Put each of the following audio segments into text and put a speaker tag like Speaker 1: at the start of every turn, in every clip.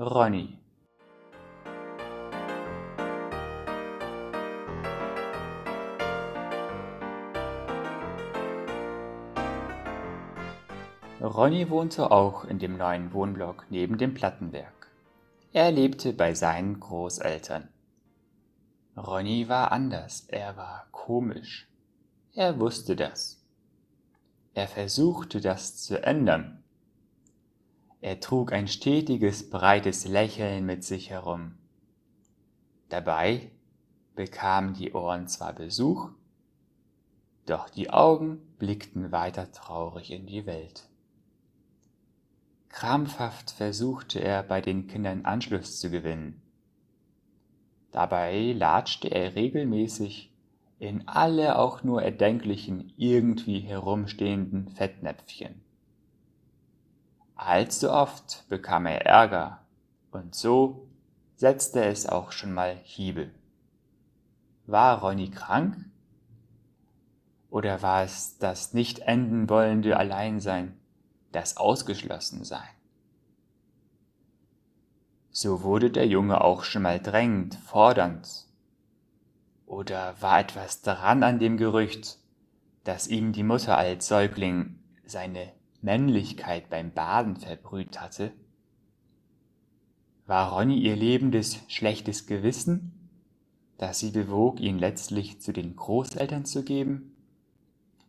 Speaker 1: Ronny. Ronny wohnte auch in dem neuen Wohnblock neben dem Plattenwerk. Er lebte bei seinen Großeltern. Ronny war anders, er war komisch. Er wusste das. Er versuchte das zu ändern. Er trug ein stetiges, breites Lächeln mit sich herum. Dabei bekamen die Ohren zwar Besuch, doch die Augen blickten weiter traurig in die Welt. Krampfhaft versuchte er bei den Kindern Anschluss zu gewinnen. Dabei latschte er regelmäßig in alle auch nur erdenklichen irgendwie herumstehenden Fettnäpfchen. Allzu oft bekam er Ärger und so setzte es auch schon mal Hiebe. War Ronny krank? Oder war es das nicht enden wollende Alleinsein, das Ausgeschlossensein? So wurde der Junge auch schon mal drängend, fordernd. Oder war etwas dran an dem Gerücht, dass ihm die Mutter als Säugling seine Männlichkeit beim Baden verbrüht hatte? War Ronny ihr lebendes schlechtes Gewissen, das sie bewog, ihn letztlich zu den Großeltern zu geben?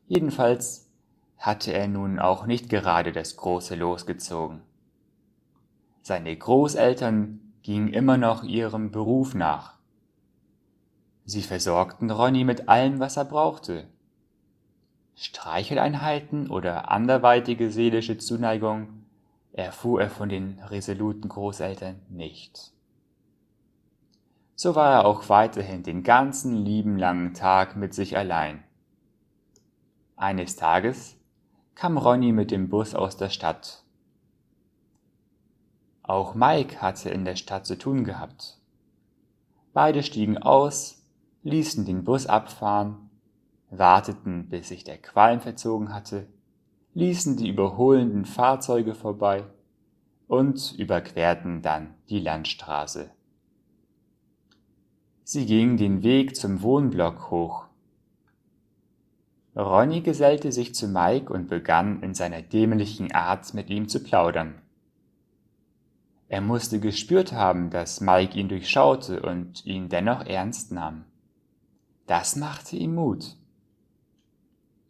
Speaker 1: Jedenfalls hatte er nun auch nicht gerade das große losgezogen. Seine Großeltern gingen immer noch ihrem Beruf nach. Sie versorgten Ronny mit allem, was er brauchte. Streicheleinheiten oder anderweitige seelische Zuneigung erfuhr er von den resoluten Großeltern nicht. So war er auch weiterhin den ganzen lieben langen Tag mit sich allein. Eines Tages kam Ronny mit dem Bus aus der Stadt auch Mike hatte in der Stadt zu tun gehabt. Beide stiegen aus, ließen den Bus abfahren, warteten, bis sich der Qualm verzogen hatte, ließen die überholenden Fahrzeuge vorbei und überquerten dann die Landstraße. Sie gingen den Weg zum Wohnblock hoch. Ronny gesellte sich zu Mike und begann in seiner dämlichen Art mit ihm zu plaudern. Er musste gespürt haben, dass Mike ihn durchschaute und ihn dennoch ernst nahm. Das machte ihm Mut.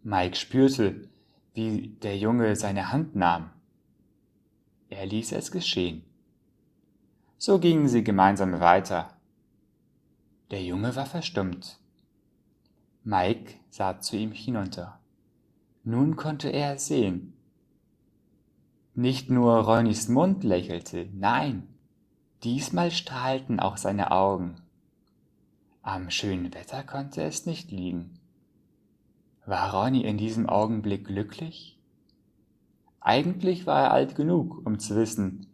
Speaker 1: Mike spürte, wie der Junge seine Hand nahm. Er ließ es geschehen. So gingen sie gemeinsam weiter. Der Junge war verstummt. Mike sah zu ihm hinunter. Nun konnte er es sehen. Nicht nur Ronnys Mund lächelte, nein, diesmal strahlten auch seine Augen. Am schönen Wetter konnte es nicht liegen. War Ronny in diesem Augenblick glücklich? Eigentlich war er alt genug, um zu wissen,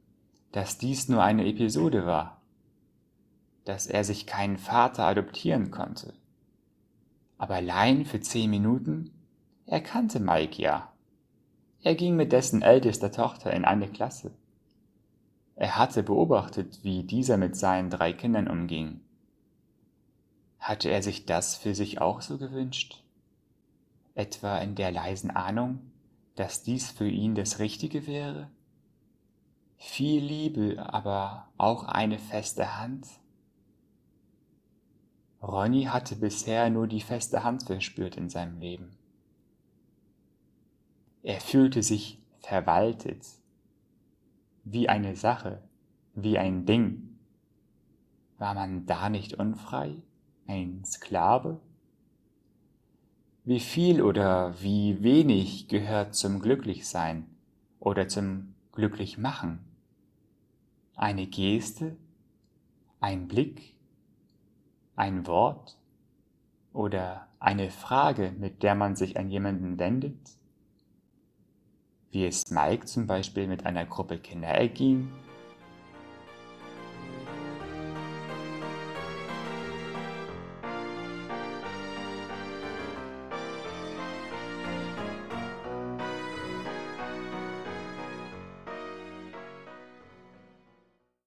Speaker 1: dass dies nur eine Episode war, dass er sich keinen Vater adoptieren konnte. Aber allein für zehn Minuten, er kannte Mike ja. Er ging mit dessen ältester Tochter in eine Klasse. Er hatte beobachtet, wie dieser mit seinen drei Kindern umging. Hatte er sich das für sich auch so gewünscht? Etwa in der leisen Ahnung, dass dies für ihn das Richtige wäre? Viel Liebe, aber auch eine feste Hand? Ronny hatte bisher nur die feste Hand verspürt in seinem Leben. Er fühlte sich verwaltet, wie eine Sache, wie ein Ding. War man da nicht unfrei, ein Sklave? Wie viel oder wie wenig gehört zum Glücklichsein oder zum Glücklichmachen? Eine Geste, ein Blick, ein Wort oder eine Frage, mit der man sich an jemanden wendet? wie es Mike zum Beispiel mit einer Gruppe Kinder erging,